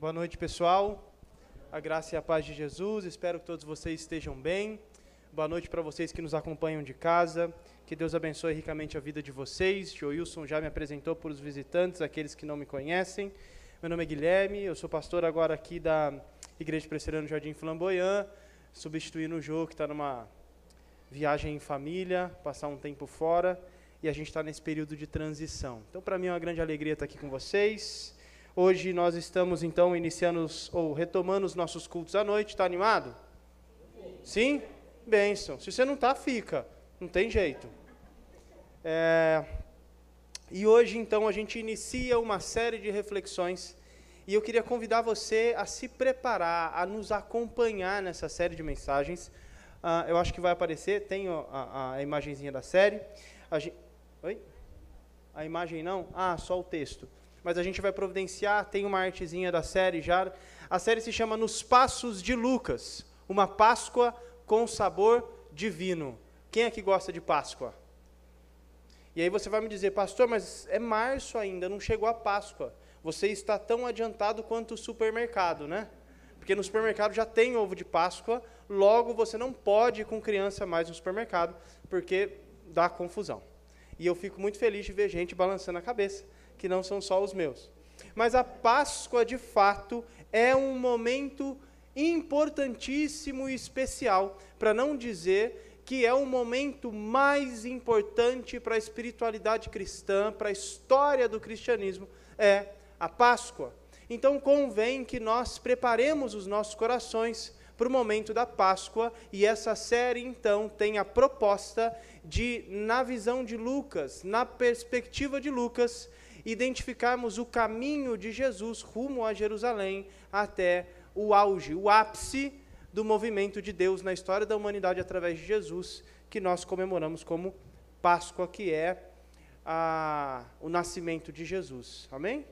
Boa noite, pessoal. A graça e a paz de Jesus. Espero que todos vocês estejam bem. Boa noite para vocês que nos acompanham de casa. Que Deus abençoe ricamente a vida de vocês. Joilson já me apresentou para os visitantes, aqueles que não me conhecem. Meu nome é Guilherme, eu sou pastor agora aqui da Igreja Presbiteriana Jardim Flamboyant, substituindo o Jô, que está numa viagem em família, passar um tempo fora, e a gente está nesse período de transição. Então, para mim é uma grande alegria estar aqui com vocês. Hoje nós estamos então iniciando ou retomando os nossos cultos à noite. Está animado? Sim? Benção. Se você não está, fica. Não tem jeito. É... E hoje então a gente inicia uma série de reflexões e eu queria convidar você a se preparar, a nos acompanhar nessa série de mensagens. Uh, eu acho que vai aparecer, tem a, a, a imagenzinha da série. A gente... Oi? A imagem não? Ah, só o texto mas a gente vai providenciar, tem uma artezinha da série já. A série se chama Nos Passos de Lucas, uma Páscoa com sabor divino. Quem é que gosta de Páscoa? E aí você vai me dizer, pastor, mas é março ainda, não chegou a Páscoa. Você está tão adiantado quanto o supermercado, né? Porque no supermercado já tem ovo de Páscoa, logo você não pode ir com criança mais no supermercado, porque dá confusão. E eu fico muito feliz de ver gente balançando a cabeça que não são só os meus. Mas a Páscoa, de fato, é um momento importantíssimo e especial, para não dizer que é o momento mais importante para a espiritualidade cristã, para a história do cristianismo, é a Páscoa. Então convém que nós preparemos os nossos corações para o momento da Páscoa, e essa série então tem a proposta de, na visão de Lucas, na perspectiva de Lucas, identificarmos o caminho de Jesus rumo a Jerusalém até o auge, o ápice do movimento de Deus na história da humanidade através de Jesus, que nós comemoramos como Páscoa, que é a, o nascimento de Jesus. Amém?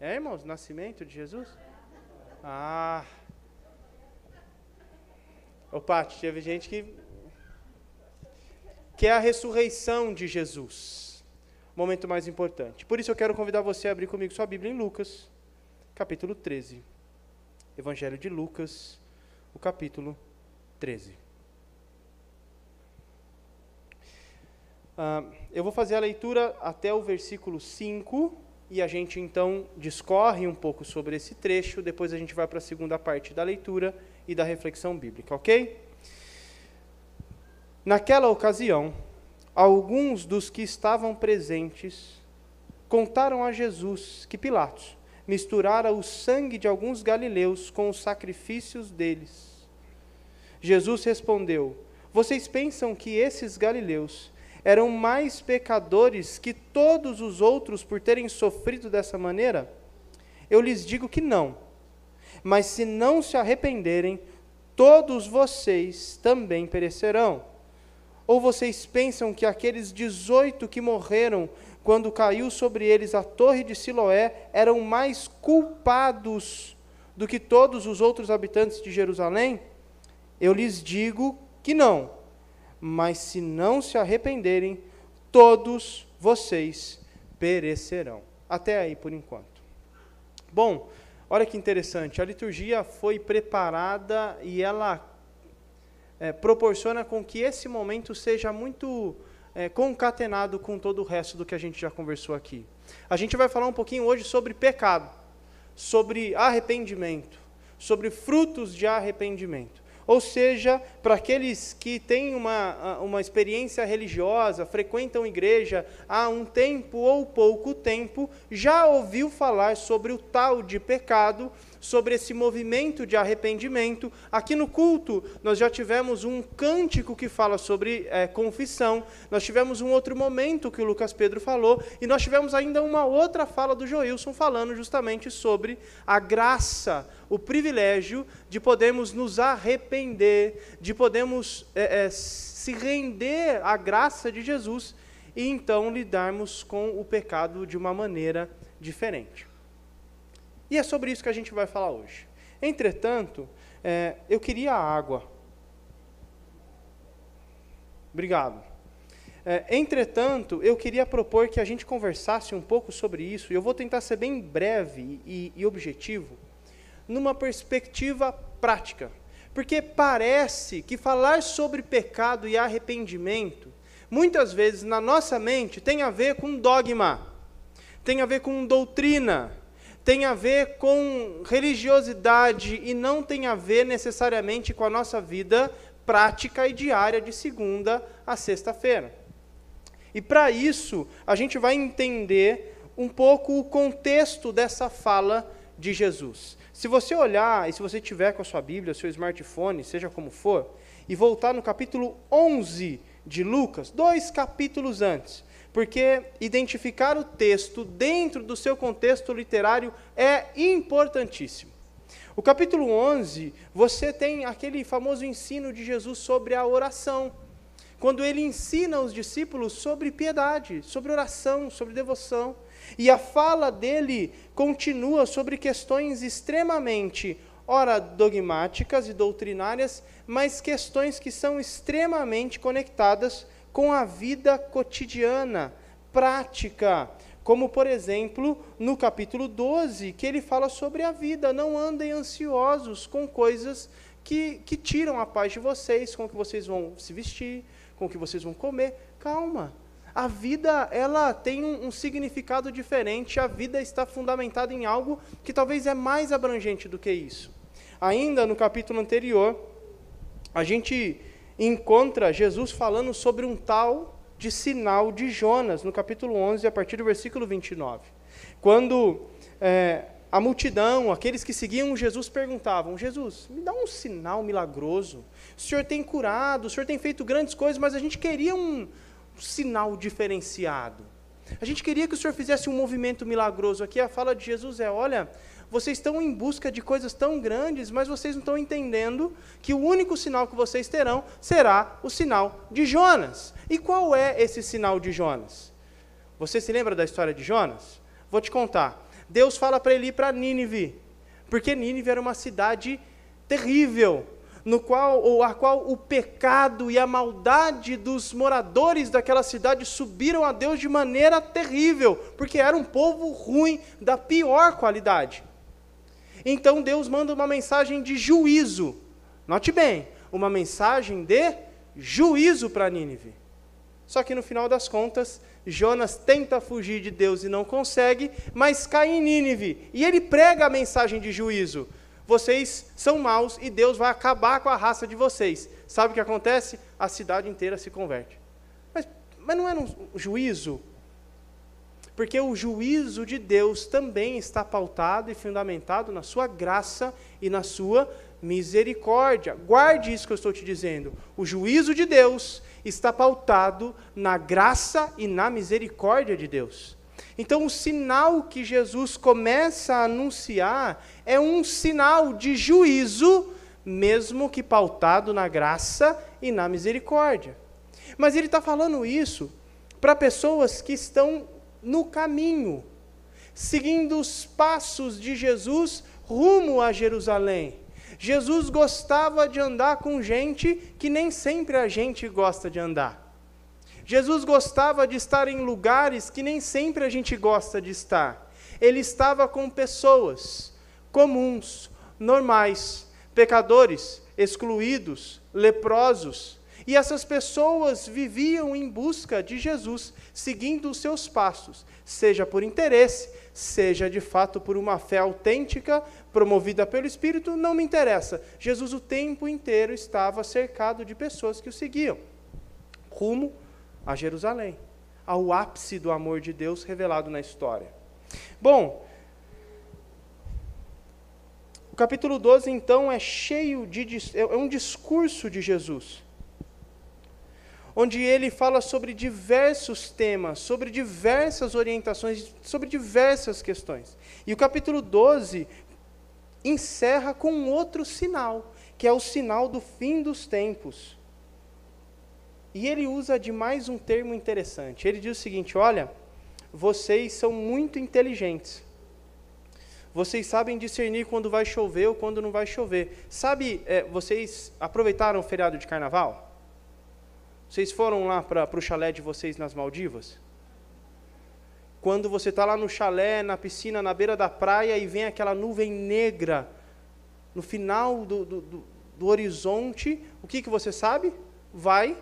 É, irmãos, nascimento de Jesus? Ah. Opa, teve gente que. Que é a ressurreição de Jesus momento mais importante. Por isso eu quero convidar você a abrir comigo sua Bíblia em Lucas, capítulo 13. Evangelho de Lucas, o capítulo 13. Uh, eu vou fazer a leitura até o versículo 5 e a gente então discorre um pouco sobre esse trecho, depois a gente vai para a segunda parte da leitura e da reflexão bíblica, ok? Naquela ocasião, alguns dos que estavam presentes contaram a Jesus que Pilatos misturara o sangue de alguns galileus com os sacrifícios deles. Jesus respondeu: Vocês pensam que esses galileus eram mais pecadores que todos os outros por terem sofrido dessa maneira? Eu lhes digo que não. Mas se não se arrependerem, todos vocês também perecerão. Ou vocês pensam que aqueles 18 que morreram quando caiu sobre eles a torre de Siloé eram mais culpados do que todos os outros habitantes de Jerusalém? Eu lhes digo que não. Mas se não se arrependerem, todos vocês perecerão. Até aí por enquanto. Bom, olha que interessante, a liturgia foi preparada e ela é, proporciona com que esse momento seja muito é, concatenado com todo o resto do que a gente já conversou aqui. A gente vai falar um pouquinho hoje sobre pecado, sobre arrependimento, sobre frutos de arrependimento. Ou seja, para aqueles que têm uma, uma experiência religiosa, frequentam igreja há um tempo ou pouco tempo, já ouviu falar sobre o tal de pecado sobre esse movimento de arrependimento. Aqui no culto, nós já tivemos um cântico que fala sobre é, confissão, nós tivemos um outro momento que o Lucas Pedro falou, e nós tivemos ainda uma outra fala do Joilson falando justamente sobre a graça, o privilégio de podermos nos arrepender, de podermos é, é, se render à graça de Jesus e então lidarmos com o pecado de uma maneira diferente. E é sobre isso que a gente vai falar hoje. Entretanto, é, eu queria água. Obrigado. É, entretanto, eu queria propor que a gente conversasse um pouco sobre isso, e eu vou tentar ser bem breve e, e objetivo, numa perspectiva prática. Porque parece que falar sobre pecado e arrependimento, muitas vezes na nossa mente, tem a ver com dogma, tem a ver com doutrina, tem a ver com religiosidade e não tem a ver necessariamente com a nossa vida prática e diária de segunda a sexta-feira. E para isso, a gente vai entender um pouco o contexto dessa fala de Jesus. Se você olhar, e se você tiver com a sua Bíblia, seu smartphone, seja como for, e voltar no capítulo 11 de Lucas, dois capítulos antes, porque identificar o texto dentro do seu contexto literário é importantíssimo. O capítulo 11, você tem aquele famoso ensino de Jesus sobre a oração quando ele ensina os discípulos sobre piedade, sobre oração, sobre devoção. E a fala dele continua sobre questões extremamente, ora, dogmáticas e doutrinárias, mas questões que são extremamente conectadas com a vida cotidiana, prática. Como, por exemplo, no capítulo 12, que ele fala sobre a vida. Não andem ansiosos com coisas que, que tiram a paz de vocês, com o que vocês vão se vestir, com o que vocês vão comer. Calma. A vida, ela tem um, um, significado diferente. A vida está fundamentada em algo que talvez é mais abrangente do que isso. Ainda no capítulo anterior, a gente encontra Jesus falando sobre um tal de sinal de Jonas, no capítulo 11, a partir do versículo 29. Quando é, a multidão, aqueles que seguiam Jesus, perguntavam: Jesus, me dá um sinal milagroso. O Senhor tem curado, o Senhor tem feito grandes coisas, mas a gente queria um, um sinal diferenciado. A gente queria que o Senhor fizesse um movimento milagroso. Aqui a fala de Jesus é: olha, vocês estão em busca de coisas tão grandes, mas vocês não estão entendendo que o único sinal que vocês terão será o sinal de Jonas. E qual é esse sinal de Jonas? Você se lembra da história de Jonas? Vou te contar. Deus fala para ele ir para Nínive, porque Nínive era uma cidade terrível, no qual ou a qual o pecado e a maldade dos moradores daquela cidade subiram a Deus de maneira terrível, porque era um povo ruim da pior qualidade. Então Deus manda uma mensagem de juízo. Note bem, uma mensagem de juízo para Nínive. Só que no final das contas, Jonas tenta fugir de Deus e não consegue, mas cai em Nínive. E ele prega a mensagem de juízo. Vocês são maus e Deus vai acabar com a raça de vocês. Sabe o que acontece? A cidade inteira se converte. Mas, mas não era um juízo? Porque o juízo de Deus também está pautado e fundamentado na sua graça e na sua misericórdia. Guarde isso que eu estou te dizendo. O juízo de Deus está pautado na graça e na misericórdia de Deus. Então, o sinal que Jesus começa a anunciar é um sinal de juízo, mesmo que pautado na graça e na misericórdia. Mas ele está falando isso para pessoas que estão no caminho, seguindo os passos de Jesus rumo a Jerusalém. Jesus gostava de andar com gente que nem sempre a gente gosta de andar. Jesus gostava de estar em lugares que nem sempre a gente gosta de estar. Ele estava com pessoas comuns, normais, pecadores, excluídos, leprosos. E essas pessoas viviam em busca de Jesus, seguindo os seus passos, seja por interesse, seja de fato por uma fé autêntica, promovida pelo Espírito, não me interessa. Jesus o tempo inteiro estava cercado de pessoas que o seguiam, rumo a Jerusalém, ao ápice do amor de Deus revelado na história. Bom, o capítulo 12, então, é cheio de. é um discurso de Jesus onde ele fala sobre diversos temas, sobre diversas orientações, sobre diversas questões. E o capítulo 12 encerra com outro sinal, que é o sinal do fim dos tempos. E ele usa de mais um termo interessante. Ele diz o seguinte: olha, vocês são muito inteligentes. Vocês sabem discernir quando vai chover ou quando não vai chover. Sabe, é, vocês aproveitaram o feriado de carnaval? Vocês foram lá para o chalé de vocês nas Maldivas? Quando você está lá no chalé, na piscina, na beira da praia e vem aquela nuvem negra no final do, do, do, do horizonte, o que, que você sabe? Vai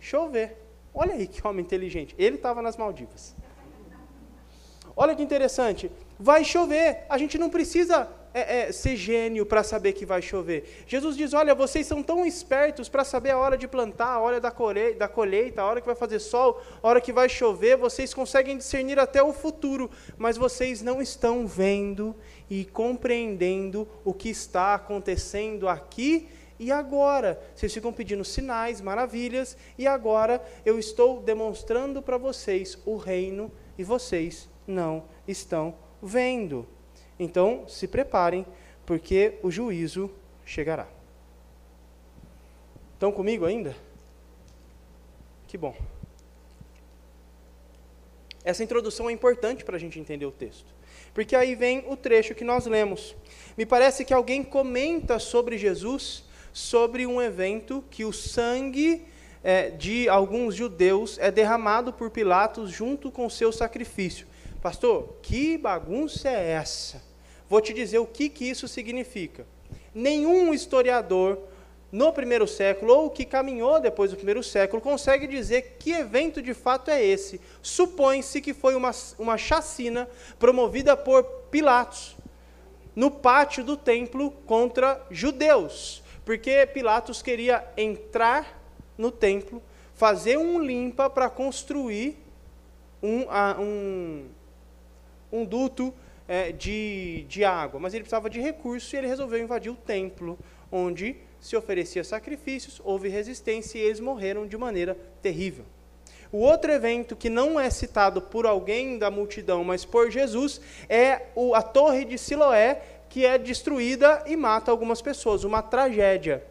chover. Olha aí que homem inteligente. Ele estava nas Maldivas. Olha que interessante. Vai chover. A gente não precisa é, é, ser gênio para saber que vai chover. Jesus diz: Olha, vocês são tão espertos para saber a hora de plantar, a hora da, da colheita, a hora que vai fazer sol, a hora que vai chover. Vocês conseguem discernir até o futuro, mas vocês não estão vendo e compreendendo o que está acontecendo aqui e agora? Vocês ficam pedindo sinais, maravilhas, e agora eu estou demonstrando para vocês o reino e vocês não estão vendo. Então, se preparem, porque o juízo chegará. Estão comigo ainda? Que bom. Essa introdução é importante para a gente entender o texto, porque aí vem o trecho que nós lemos. Me parece que alguém comenta sobre Jesus, sobre um evento que o sangue é, de alguns judeus é derramado por Pilatos junto com seu sacrifício. Pastor, que bagunça é essa? Vou te dizer o que, que isso significa. Nenhum historiador no primeiro século, ou que caminhou depois do primeiro século, consegue dizer que evento de fato é esse. Supõe-se que foi uma, uma chacina promovida por Pilatos no pátio do templo contra judeus, porque Pilatos queria entrar no templo, fazer um limpa para construir um, um, um duto é, de, de água, mas ele precisava de recursos e ele resolveu invadir o templo, onde se oferecia sacrifícios, houve resistência e eles morreram de maneira terrível. O outro evento que não é citado por alguém da multidão, mas por Jesus, é o, a torre de Siloé, que é destruída e mata algumas pessoas, uma tragédia.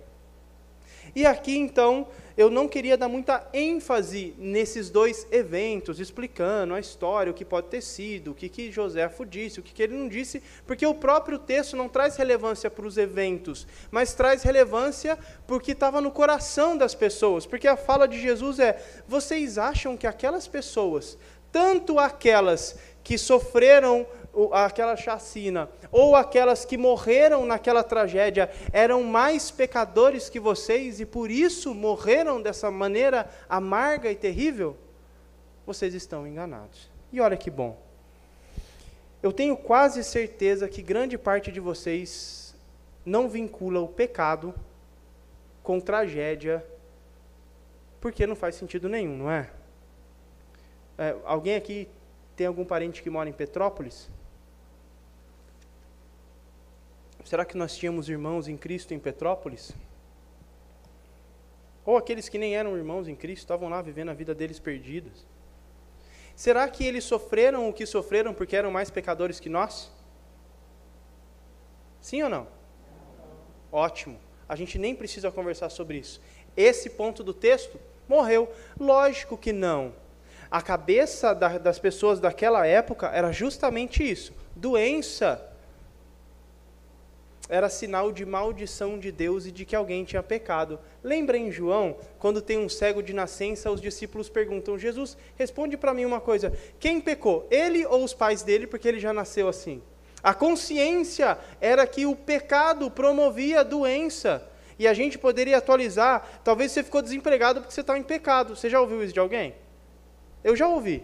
E aqui então eu não queria dar muita ênfase nesses dois eventos, explicando a história, o que pode ter sido, o que, que Joséfo disse, o que, que ele não disse, porque o próprio texto não traz relevância para os eventos, mas traz relevância porque estava no coração das pessoas. Porque a fala de Jesus é: vocês acham que aquelas pessoas, tanto aquelas que sofreram aquela chacina, ou aquelas que morreram naquela tragédia, eram mais pecadores que vocês e por isso morreram dessa maneira amarga e terrível? Vocês estão enganados. E olha que bom. Eu tenho quase certeza que grande parte de vocês não vincula o pecado com tragédia, porque não faz sentido nenhum, não é? é alguém aqui tem algum parente que mora em Petrópolis? Será que nós tínhamos irmãos em Cristo em Petrópolis? Ou aqueles que nem eram irmãos em Cristo estavam lá vivendo a vida deles perdidos? Será que eles sofreram o que sofreram porque eram mais pecadores que nós? Sim ou não? Ótimo. A gente nem precisa conversar sobre isso. Esse ponto do texto morreu. Lógico que não. A cabeça da, das pessoas daquela época era justamente isso: doença era sinal de maldição de Deus e de que alguém tinha pecado. Lembra em João, quando tem um cego de nascença, os discípulos perguntam: Jesus, responde para mim uma coisa: quem pecou, ele ou os pais dele, porque ele já nasceu assim? A consciência era que o pecado promovia doença. E a gente poderia atualizar, talvez você ficou desempregado porque você está em pecado. Você já ouviu isso de alguém? Eu já ouvi.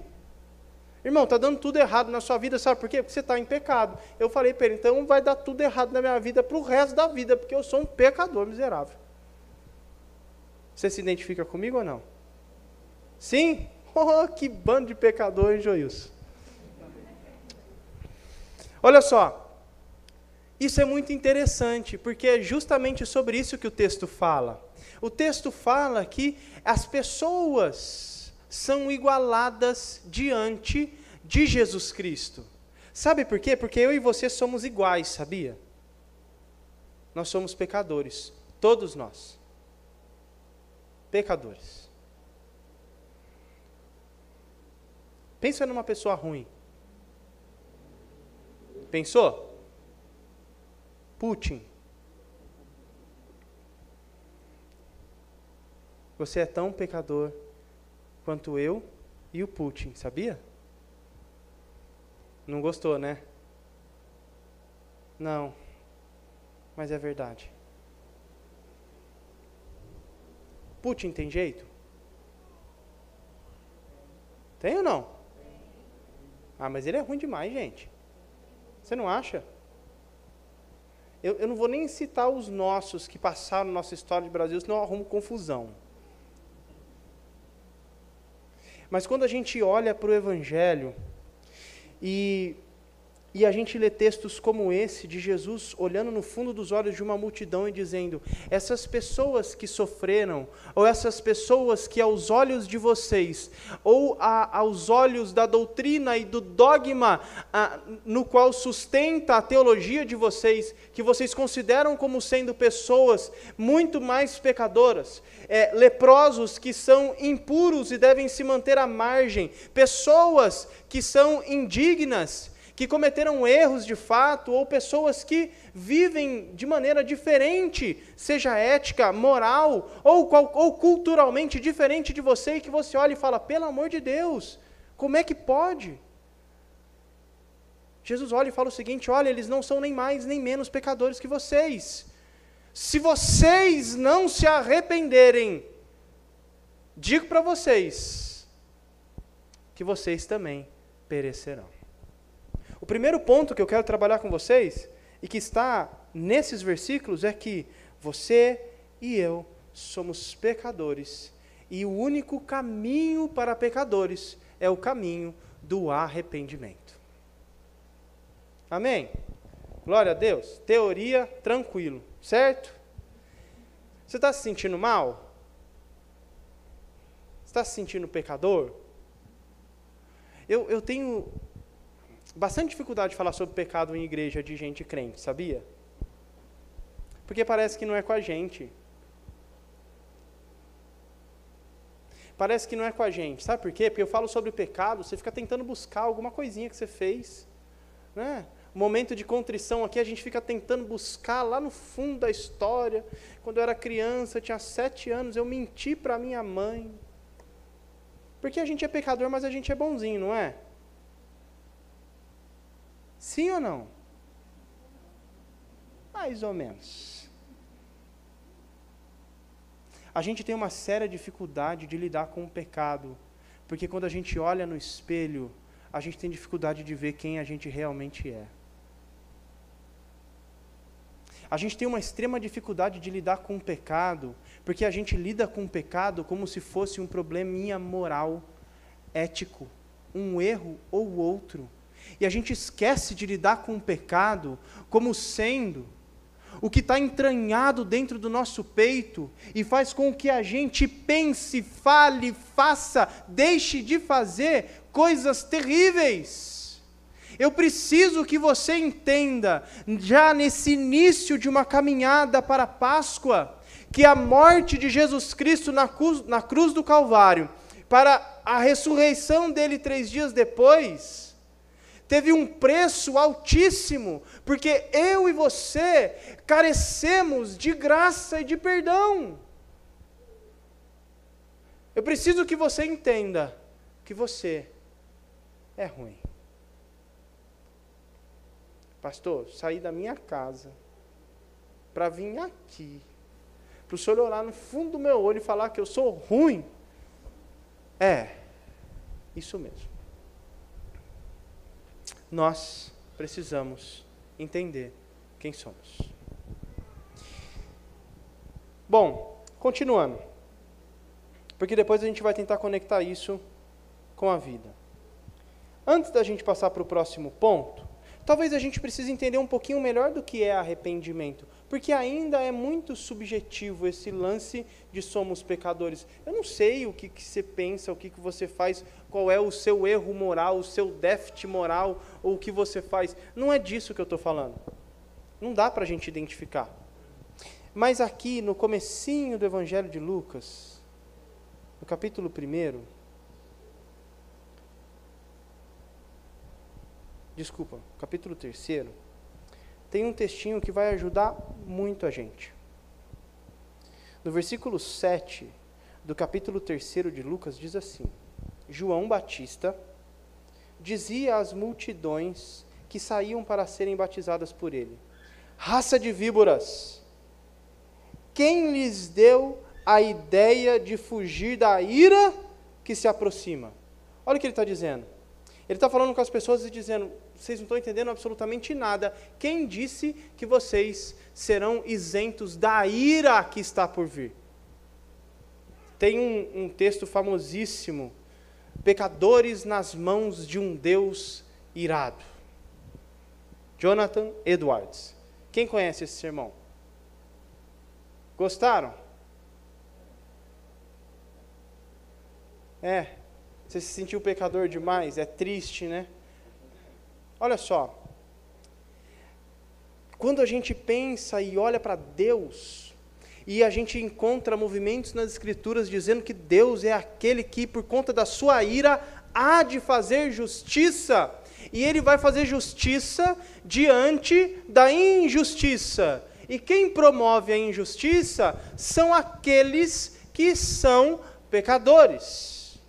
Irmão, está dando tudo errado na sua vida, sabe por quê? Porque você está em pecado. Eu falei para ele, então vai dar tudo errado na minha vida para o resto da vida, porque eu sou um pecador miserável. Você se identifica comigo ou não? Sim? Oh, que bando de pecador, hein? Olha só, isso é muito interessante, porque é justamente sobre isso que o texto fala. O texto fala que as pessoas são igualadas diante de Jesus Cristo. Sabe por quê? Porque eu e você somos iguais, sabia? Nós somos pecadores, todos nós. Pecadores. Pensa numa pessoa ruim. Pensou? Putin. Você é tão pecador quanto eu e o Putin, sabia? Não gostou, né? Não, mas é verdade. Putin tem jeito? Tem ou não? Ah, mas ele é ruim demais, gente. Você não acha? Eu, eu não vou nem citar os nossos que passaram nossa história de Brasil, senão eu arrumo confusão. Mas quando a gente olha para o Evangelho e e a gente lê textos como esse, de Jesus olhando no fundo dos olhos de uma multidão e dizendo: essas pessoas que sofreram, ou essas pessoas que aos olhos de vocês, ou a, aos olhos da doutrina e do dogma a, no qual sustenta a teologia de vocês, que vocês consideram como sendo pessoas muito mais pecadoras, é, leprosos que são impuros e devem se manter à margem, pessoas que são indignas, que cometeram erros de fato, ou pessoas que vivem de maneira diferente, seja ética, moral, ou, ou culturalmente diferente de você, e que você olha e fala: pelo amor de Deus, como é que pode? Jesus olha e fala o seguinte: olha, eles não são nem mais nem menos pecadores que vocês. Se vocês não se arrependerem, digo para vocês que vocês também perecerão. O primeiro ponto que eu quero trabalhar com vocês, e que está nesses versículos, é que você e eu somos pecadores, e o único caminho para pecadores é o caminho do arrependimento. Amém? Glória a Deus. Teoria tranquilo, certo? Você está se sentindo mal? Está se sentindo pecador? Eu, eu tenho bastante dificuldade de falar sobre pecado em igreja de gente crente, sabia? Porque parece que não é com a gente. Parece que não é com a gente. Sabe por quê? Porque eu falo sobre pecado, você fica tentando buscar alguma coisinha que você fez. Né? momento de contrição aqui, a gente fica tentando buscar lá no fundo da história. Quando eu era criança, eu tinha sete anos, eu menti para minha mãe. Porque a gente é pecador, mas a gente é bonzinho, não é? Sim ou não? Mais ou menos. A gente tem uma séria dificuldade de lidar com o pecado, porque quando a gente olha no espelho, a gente tem dificuldade de ver quem a gente realmente é. A gente tem uma extrema dificuldade de lidar com o pecado, porque a gente lida com o pecado como se fosse um probleminha moral, ético, um erro ou outro. E a gente esquece de lidar com o pecado como sendo o que está entranhado dentro do nosso peito e faz com que a gente pense, fale, faça, deixe de fazer coisas terríveis. Eu preciso que você entenda, já nesse início de uma caminhada para a Páscoa, que a morte de Jesus Cristo na cruz, na cruz do Calvário, para a ressurreição dele três dias depois, teve um preço altíssimo, porque eu e você carecemos de graça e de perdão. Eu preciso que você entenda que você é ruim. Pastor, saí da minha casa para vir aqui, para o senhor olhar no fundo do meu olho e falar que eu sou ruim. É, isso mesmo nós precisamos entender quem somos. Bom, continuando. Porque depois a gente vai tentar conectar isso com a vida. Antes da gente passar para o próximo ponto, talvez a gente precise entender um pouquinho melhor do que é arrependimento porque ainda é muito subjetivo esse lance de somos pecadores. Eu não sei o que, que você pensa, o que, que você faz, qual é o seu erro moral, o seu déficit moral, ou o que você faz. Não é disso que eu estou falando. Não dá para a gente identificar. Mas aqui, no comecinho do Evangelho de Lucas, no capítulo 1, desculpa, capítulo 3, tem um textinho que vai ajudar muito a gente. No versículo 7, do capítulo 3 de Lucas diz assim: João Batista dizia às multidões que saíam para serem batizadas por ele: Raça de víboras, quem lhes deu a ideia de fugir da ira que se aproxima? Olha o que ele está dizendo. Ele está falando com as pessoas e dizendo: vocês não estão entendendo absolutamente nada. Quem disse que vocês serão isentos da ira que está por vir? Tem um, um texto famosíssimo: Pecadores nas mãos de um Deus irado. Jonathan Edwards. Quem conhece esse sermão? Gostaram? É. Você se sentiu pecador demais? É triste, né? Olha só. Quando a gente pensa e olha para Deus, e a gente encontra movimentos nas Escrituras dizendo que Deus é aquele que, por conta da sua ira, há de fazer justiça. E ele vai fazer justiça diante da injustiça. E quem promove a injustiça são aqueles que são pecadores.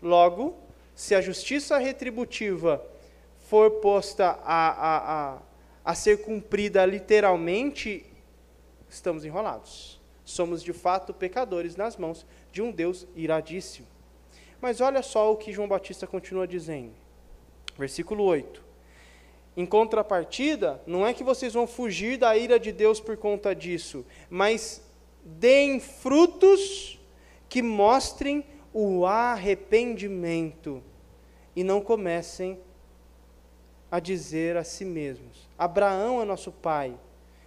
Logo, se a justiça retributiva for posta a, a, a, a ser cumprida literalmente, estamos enrolados. Somos de fato pecadores nas mãos de um Deus iradíssimo. Mas olha só o que João Batista continua dizendo. Versículo 8. Em contrapartida, não é que vocês vão fugir da ira de Deus por conta disso, mas deem frutos que mostrem o arrependimento e não comecem a dizer a si mesmos: Abraão é nosso pai,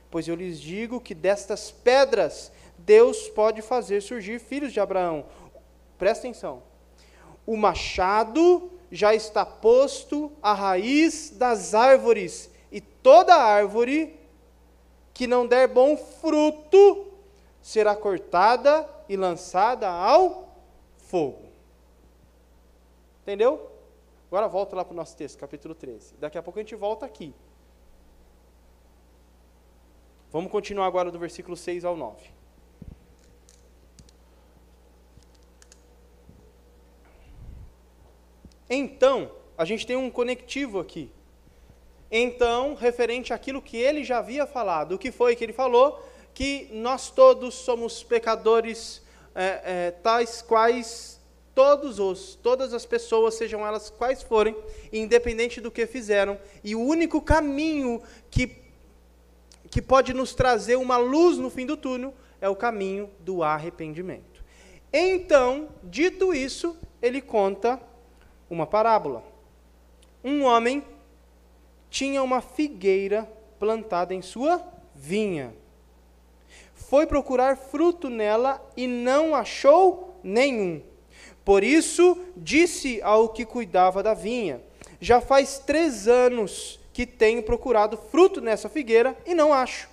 Pois eu lhes digo que destas pedras Deus pode fazer surgir filhos de Abraão. Presta atenção. O machado já está posto à raiz das árvores, e toda árvore que não der bom fruto será cortada e lançada ao fogo. Entendeu? Agora volta lá para o nosso texto, capítulo 13. Daqui a pouco a gente volta aqui. Vamos continuar agora do versículo 6 ao 9. Então, a gente tem um conectivo aqui. Então, referente àquilo que ele já havia falado. O que foi que ele falou? Que nós todos somos pecadores, é, é, tais quais todos os, todas as pessoas, sejam elas quais forem, independente do que fizeram. E o único caminho que que pode nos trazer uma luz no fim do túnel é o caminho do arrependimento. Então, dito isso, ele conta uma parábola. Um homem tinha uma figueira plantada em sua vinha. Foi procurar fruto nela e não achou nenhum. Por isso, disse ao que cuidava da vinha: Já faz três anos que tenho procurado fruto nessa figueira e não acho.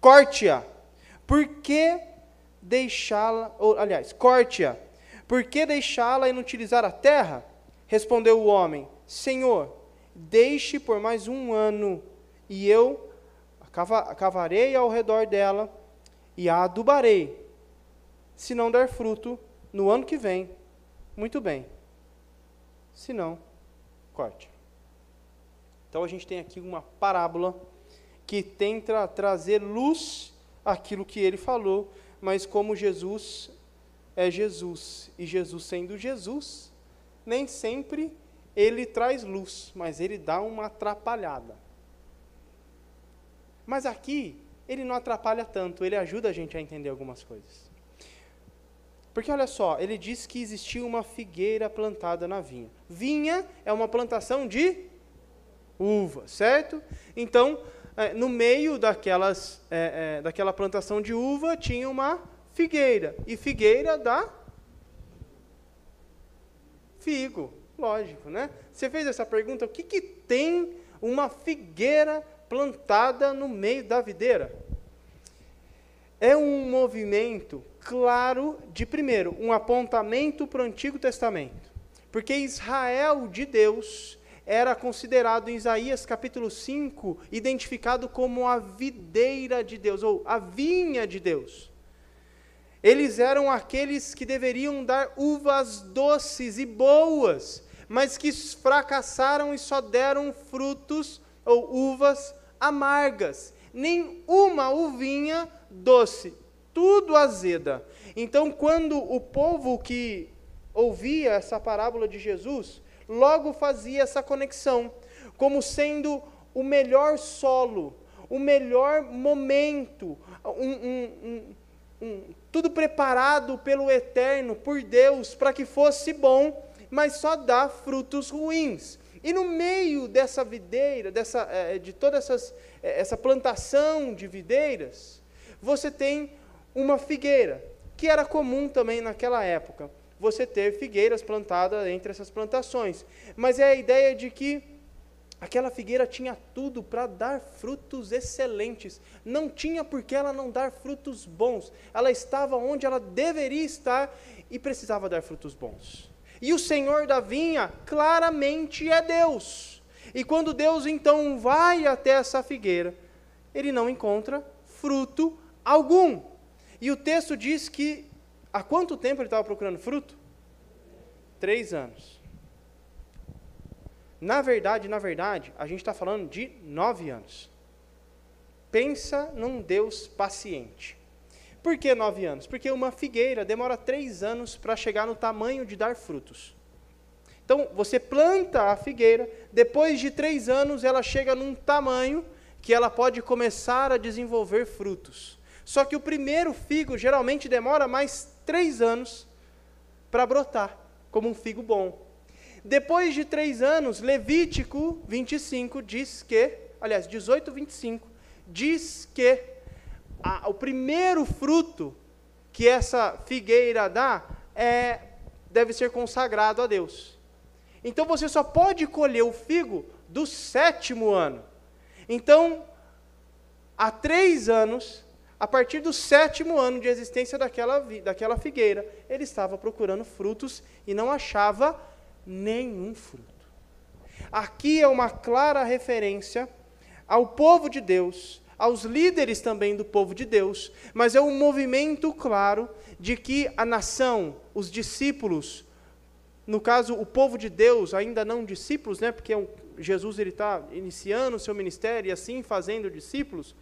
Corte-a. Por que deixá-la, aliás, corte-a. Por que deixá-la inutilizar a terra? Respondeu o homem: Senhor, deixe por mais um ano, e eu cavarei ao redor dela e a adubarei. Se não der fruto, no ano que vem, muito bem. Se não, corte. Então a gente tem aqui uma parábola que tenta trazer luz àquilo que ele falou, mas como Jesus é Jesus, e Jesus sendo Jesus, nem sempre ele traz luz, mas ele dá uma atrapalhada. Mas aqui, ele não atrapalha tanto, ele ajuda a gente a entender algumas coisas. Porque olha só, ele diz que existia uma figueira plantada na vinha. Vinha é uma plantação de uva, certo? Então, é, no meio daquelas, é, é, daquela plantação de uva tinha uma figueira. E figueira dá figo, lógico, né? Você fez essa pergunta, o que, que tem uma figueira plantada no meio da videira? É um movimento claro de, primeiro, um apontamento para o Antigo Testamento. Porque Israel de Deus era considerado em Isaías capítulo 5, identificado como a videira de Deus, ou a vinha de Deus. Eles eram aqueles que deveriam dar uvas doces e boas, mas que fracassaram e só deram frutos ou uvas amargas. Nem uma uvinha doce, tudo azeda. Então, quando o povo que ouvia essa parábola de Jesus, logo fazia essa conexão, como sendo o melhor solo, o melhor momento, um, um, um, tudo preparado pelo Eterno, por Deus, para que fosse bom, mas só dá frutos ruins. E no meio dessa videira, dessa, é, de toda essas, é, essa plantação de videiras, você tem uma figueira, que era comum também naquela época, você ter figueiras plantadas entre essas plantações. Mas é a ideia de que aquela figueira tinha tudo para dar frutos excelentes. Não tinha por que ela não dar frutos bons. Ela estava onde ela deveria estar e precisava dar frutos bons. E o Senhor da vinha claramente é Deus. E quando Deus então vai até essa figueira, ele não encontra fruto algum. E o texto diz que há quanto tempo ele estava procurando fruto? Três anos. Na verdade, na verdade, a gente está falando de nove anos. Pensa num Deus paciente. Por que nove anos? Porque uma figueira demora três anos para chegar no tamanho de dar frutos. Então, você planta a figueira, depois de três anos ela chega num tamanho que ela pode começar a desenvolver frutos. Só que o primeiro figo geralmente demora mais três anos para brotar, como um figo bom. Depois de três anos, Levítico 25 diz que, aliás, 18, 25, diz que a, o primeiro fruto que essa figueira dá é, deve ser consagrado a Deus. Então você só pode colher o figo do sétimo ano. Então, há três anos, a partir do sétimo ano de existência daquela, daquela figueira, ele estava procurando frutos e não achava nenhum fruto. Aqui é uma clara referência ao povo de Deus, aos líderes também do povo de Deus, mas é um movimento claro de que a nação, os discípulos, no caso o povo de Deus, ainda não discípulos, né, porque é Jesus ele está iniciando o seu ministério e assim fazendo discípulos,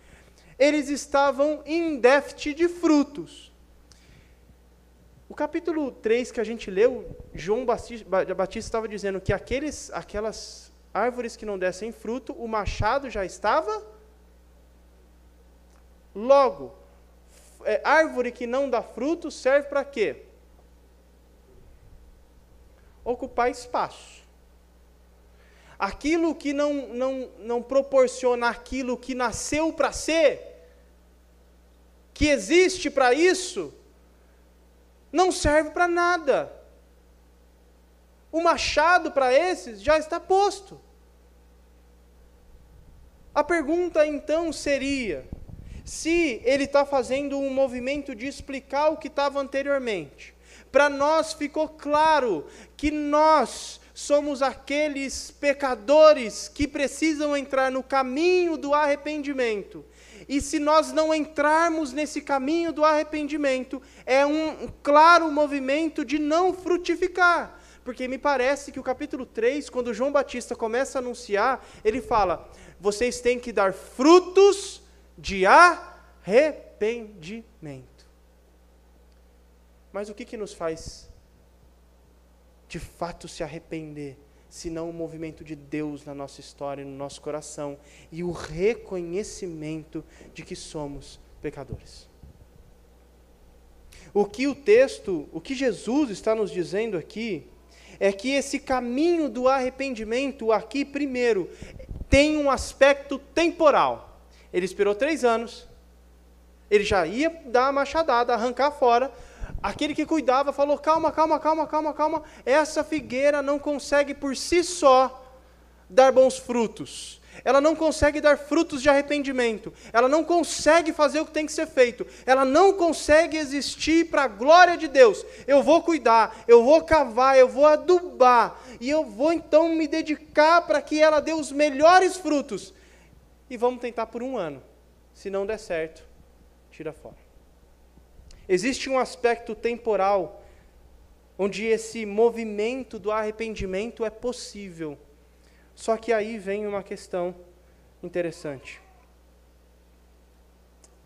eles estavam em déficit de frutos. O capítulo 3 que a gente leu, João Batista, Batista estava dizendo que aqueles, aquelas árvores que não dessem fruto, o machado já estava. Logo, é, árvore que não dá fruto serve para quê? Ocupar espaço. Aquilo que não, não, não proporciona aquilo que nasceu para ser, que existe para isso, não serve para nada. O machado para esses já está posto. A pergunta então seria: se ele está fazendo um movimento de explicar o que estava anteriormente, para nós ficou claro que nós somos aqueles pecadores que precisam entrar no caminho do arrependimento. E se nós não entrarmos nesse caminho do arrependimento, é um claro movimento de não frutificar. Porque me parece que o capítulo 3, quando João Batista começa a anunciar, ele fala: vocês têm que dar frutos de arrependimento. Mas o que, que nos faz de fato se arrepender, senão o movimento de Deus na nossa história, no nosso coração e o reconhecimento de que somos pecadores? O que o texto, o que Jesus está nos dizendo aqui, é que esse caminho do arrependimento aqui, primeiro, tem um aspecto temporal. Ele esperou três anos, ele já ia dar a machadada, arrancar fora, Aquele que cuidava falou: calma, calma, calma, calma, calma. Essa figueira não consegue por si só dar bons frutos. Ela não consegue dar frutos de arrependimento. Ela não consegue fazer o que tem que ser feito. Ela não consegue existir para a glória de Deus. Eu vou cuidar, eu vou cavar, eu vou adubar. E eu vou então me dedicar para que ela dê os melhores frutos. E vamos tentar por um ano. Se não der certo, tira fora. Existe um aspecto temporal onde esse movimento do arrependimento é possível. Só que aí vem uma questão interessante.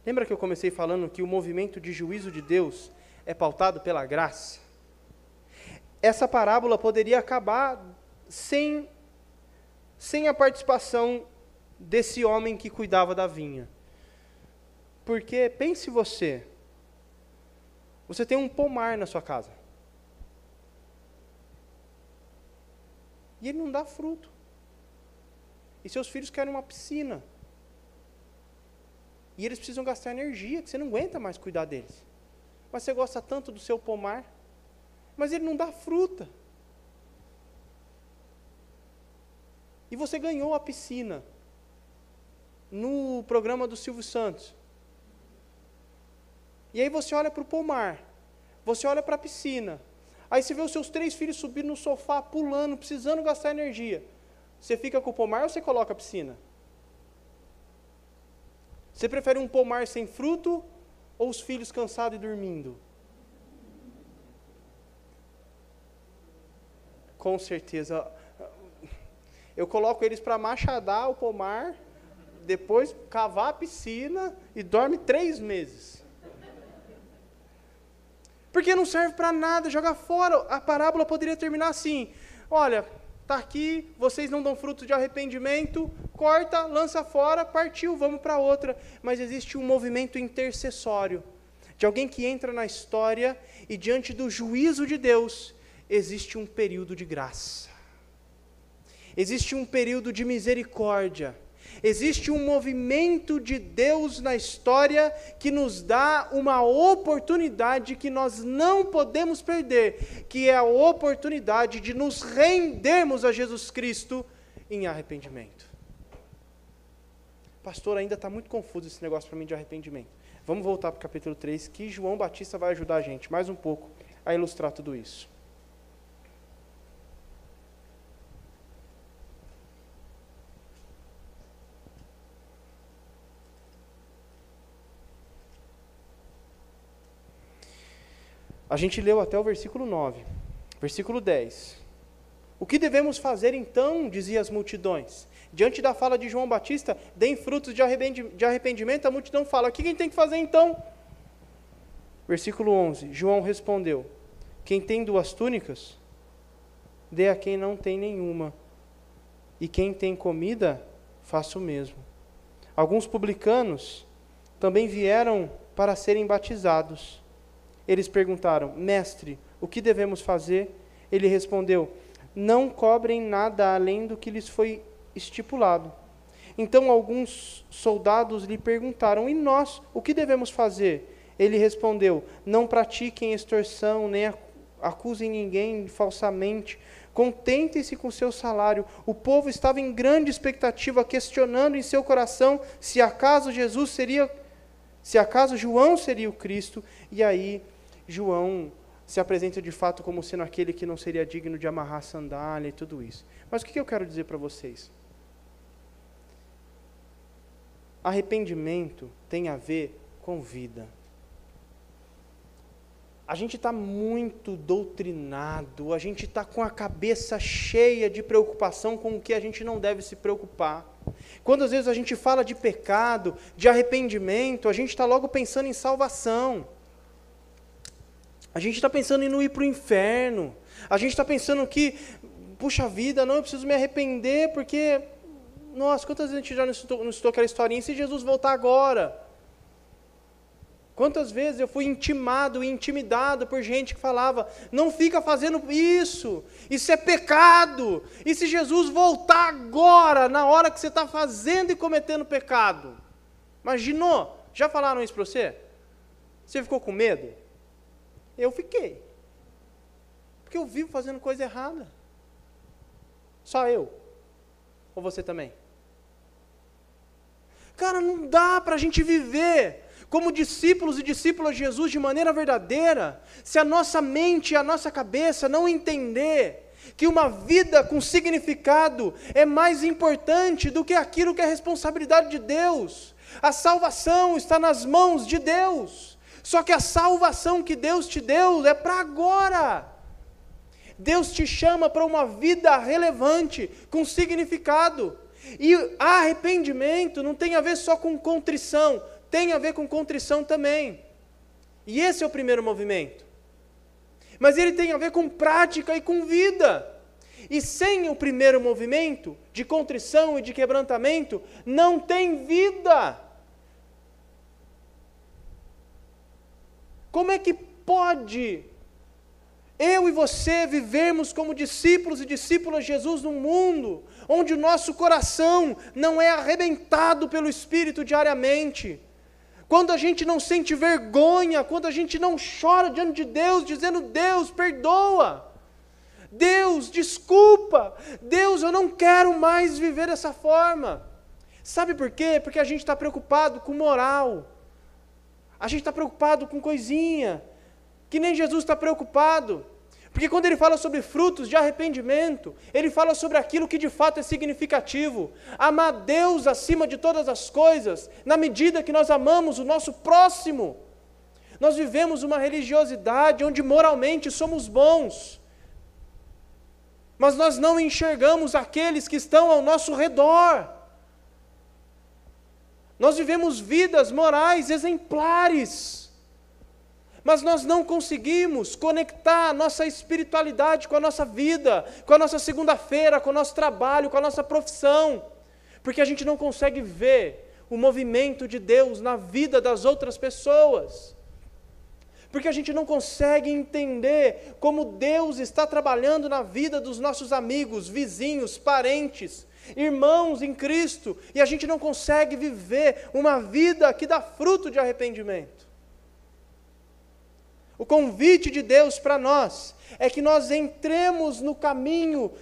Lembra que eu comecei falando que o movimento de juízo de Deus é pautado pela graça? Essa parábola poderia acabar sem, sem a participação desse homem que cuidava da vinha. Porque, pense você, você tem um pomar na sua casa. E ele não dá fruto. E seus filhos querem uma piscina. E eles precisam gastar energia, que você não aguenta mais cuidar deles. Mas você gosta tanto do seu pomar, mas ele não dá fruta. E você ganhou a piscina no programa do Silvio Santos. E aí você olha para o pomar, você olha para a piscina, aí você vê os seus três filhos subindo no sofá, pulando, precisando gastar energia. Você fica com o pomar ou você coloca a piscina? Você prefere um pomar sem fruto ou os filhos cansados e dormindo? Com certeza. Eu coloco eles para machadar o pomar, depois cavar a piscina e dorme três meses. Porque não serve para nada, joga fora. A parábola poderia terminar assim: olha, está aqui, vocês não dão fruto de arrependimento, corta, lança fora, partiu, vamos para outra. Mas existe um movimento intercessório de alguém que entra na história e diante do juízo de Deus existe um período de graça. Existe um período de misericórdia Existe um movimento de Deus na história que nos dá uma oportunidade que nós não podemos perder, que é a oportunidade de nos rendermos a Jesus Cristo em arrependimento. Pastor, ainda está muito confuso esse negócio para mim de arrependimento. Vamos voltar para o capítulo 3, que João Batista vai ajudar a gente mais um pouco a ilustrar tudo isso. A gente leu até o versículo 9. Versículo 10. O que devemos fazer então, dizia as multidões? Diante da fala de João Batista, deem frutos de arrependimento, a multidão fala: o que a gente tem que fazer então? Versículo 11: João respondeu: Quem tem duas túnicas, dê a quem não tem nenhuma, e quem tem comida, faça o mesmo. Alguns publicanos também vieram para serem batizados. Eles perguntaram: Mestre, o que devemos fazer? Ele respondeu: Não cobrem nada além do que lhes foi estipulado. Então alguns soldados lhe perguntaram: E nós, o que devemos fazer? Ele respondeu: Não pratiquem extorsão, nem acusem ninguém falsamente. Contentem-se com seu salário. O povo estava em grande expectativa, questionando em seu coração se acaso Jesus seria, se acaso João seria o Cristo. E aí João se apresenta de fato como sendo aquele que não seria digno de amarrar sandália e tudo isso. Mas o que eu quero dizer para vocês? Arrependimento tem a ver com vida. A gente está muito doutrinado, a gente está com a cabeça cheia de preocupação com o que a gente não deve se preocupar. Quando às vezes a gente fala de pecado, de arrependimento, a gente está logo pensando em salvação. A gente está pensando em não ir para o inferno. A gente está pensando que, puxa vida, não, eu preciso me arrepender porque, nossa, quantas vezes a gente já não citou, não citou aquela historinha? E se Jesus voltar agora? Quantas vezes eu fui intimado e intimidado por gente que falava: não fica fazendo isso, isso é pecado. E se Jesus voltar agora, na hora que você está fazendo e cometendo pecado? Imaginou? Já falaram isso para você? Você ficou com medo? Eu fiquei. Porque eu vivo fazendo coisa errada. Só eu. Ou você também? Cara, não dá para a gente viver como discípulos e discípulas de Jesus de maneira verdadeira se a nossa mente e a nossa cabeça não entender que uma vida com significado é mais importante do que aquilo que é responsabilidade de Deus. A salvação está nas mãos de Deus. Só que a salvação que Deus te deu é para agora. Deus te chama para uma vida relevante, com significado. E arrependimento não tem a ver só com contrição, tem a ver com contrição também. E esse é o primeiro movimento. Mas ele tem a ver com prática e com vida. E sem o primeiro movimento, de contrição e de quebrantamento, não tem vida. Como é que pode eu e você vivermos como discípulos e discípulas de Jesus num mundo onde o nosso coração não é arrebentado pelo Espírito diariamente? Quando a gente não sente vergonha, quando a gente não chora diante de Deus, dizendo: Deus, perdoa. Deus, desculpa. Deus, eu não quero mais viver dessa forma. Sabe por quê? Porque a gente está preocupado com moral. A gente está preocupado com coisinha. Que nem Jesus está preocupado. Porque quando ele fala sobre frutos de arrependimento, ele fala sobre aquilo que de fato é significativo. Amar Deus acima de todas as coisas, na medida que nós amamos o nosso próximo. Nós vivemos uma religiosidade onde moralmente somos bons, mas nós não enxergamos aqueles que estão ao nosso redor. Nós vivemos vidas morais exemplares, mas nós não conseguimos conectar nossa espiritualidade com a nossa vida, com a nossa segunda-feira, com o nosso trabalho, com a nossa profissão, porque a gente não consegue ver o movimento de Deus na vida das outras pessoas. Porque a gente não consegue entender como Deus está trabalhando na vida dos nossos amigos, vizinhos, parentes, irmãos em Cristo, e a gente não consegue viver uma vida que dá fruto de arrependimento. O convite de Deus para nós é que nós entremos no caminho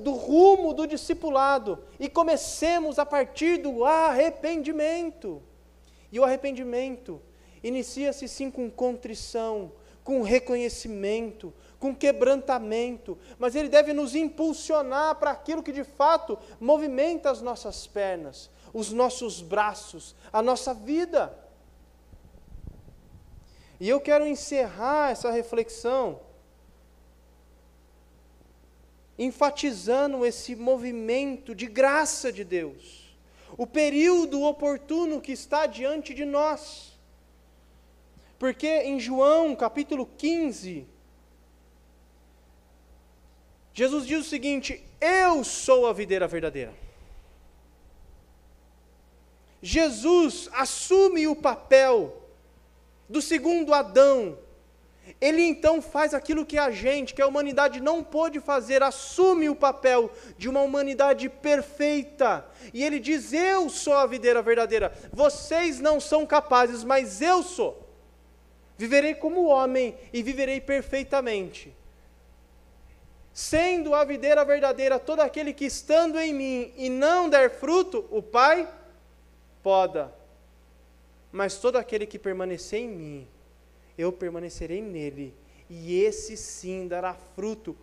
do rumo do discipulado e comecemos a partir do arrependimento. E o arrependimento Inicia-se sim com contrição, com reconhecimento, com quebrantamento, mas ele deve nos impulsionar para aquilo que de fato movimenta as nossas pernas, os nossos braços, a nossa vida. E eu quero encerrar essa reflexão enfatizando esse movimento de graça de Deus, o período oportuno que está diante de nós. Porque em João capítulo 15, Jesus diz o seguinte: Eu sou a videira verdadeira. Jesus assume o papel do segundo Adão. Ele então faz aquilo que a gente, que a humanidade não pôde fazer, assume o papel de uma humanidade perfeita. E ele diz: Eu sou a videira verdadeira. Vocês não são capazes, mas eu sou. Viverei como homem e viverei perfeitamente. Sendo a videira verdadeira todo aquele que estando em mim e não der fruto, o Pai poda. Mas todo aquele que permanecer em mim, eu permanecerei nele, e esse sim dará fruto.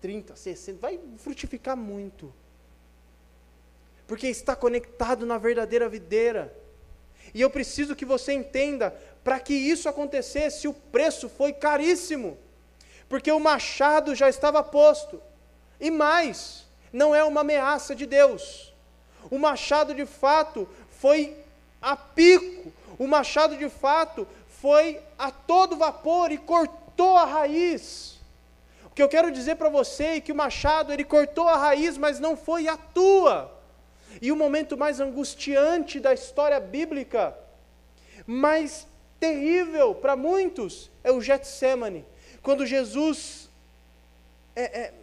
30, 60, vai frutificar muito. Porque está conectado na verdadeira videira. E eu preciso que você entenda para que isso acontecesse, o preço foi caríssimo, porque o machado já estava posto. E mais, não é uma ameaça de Deus. O machado de fato foi a pico, o machado de fato foi a todo vapor e cortou a raiz. O que eu quero dizer para você é que o machado ele cortou a raiz, mas não foi a tua. E o momento mais angustiante da história bíblica, mais terrível para muitos é o Getsemane, quando Jesus, é, é,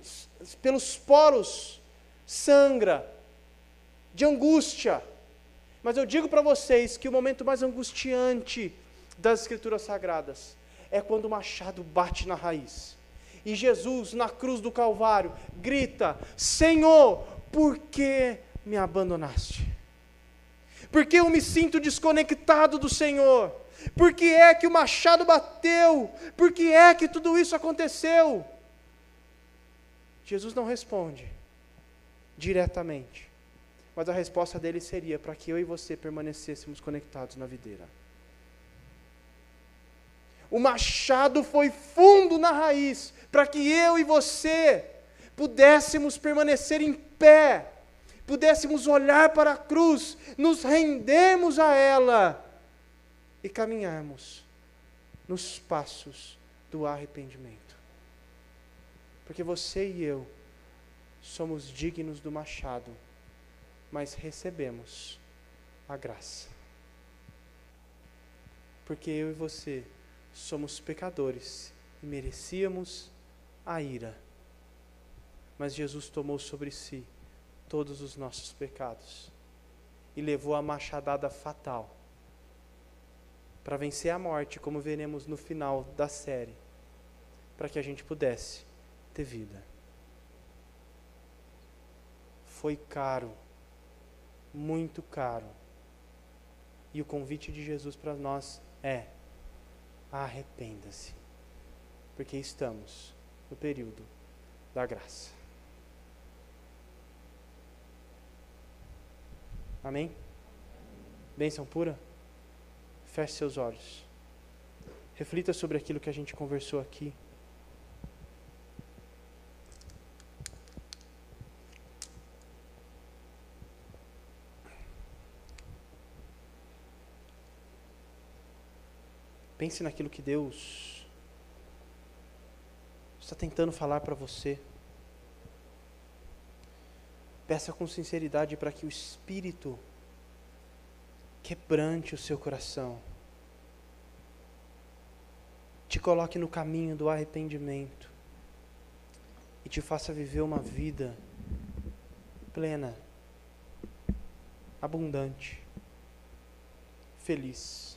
pelos poros, sangra, de angústia. Mas eu digo para vocês que o momento mais angustiante das Escrituras Sagradas é quando o machado bate na raiz. E Jesus, na cruz do Calvário, grita: Senhor, por que me abandonaste? Porque eu me sinto desconectado do Senhor. Por que é que o machado bateu? Por que é que tudo isso aconteceu? Jesus não responde diretamente, mas a resposta dele seria para que eu e você permanecêssemos conectados na videira. o machado foi fundo na raiz, para que eu e você pudéssemos permanecer em pé, pudéssemos olhar para a cruz, nos rendermos a ela e caminharmos nos passos do arrependimento. Porque você e eu somos dignos do machado, mas recebemos a graça. Porque eu e você somos pecadores e merecíamos a ira. Mas Jesus tomou sobre si todos os nossos pecados e levou a machadada fatal para vencer a morte, como veremos no final da série, para que a gente pudesse ter vida. Foi caro, muito caro. E o convite de Jesus para nós é: arrependa-se, porque estamos no período da graça. Amém? Bênção pura? Feche seus olhos. Reflita sobre aquilo que a gente conversou aqui. Pense naquilo que Deus está tentando falar para você. Peça com sinceridade para que o Espírito quebrante o seu coração. Te coloque no caminho do arrependimento e te faça viver uma vida plena, abundante, feliz.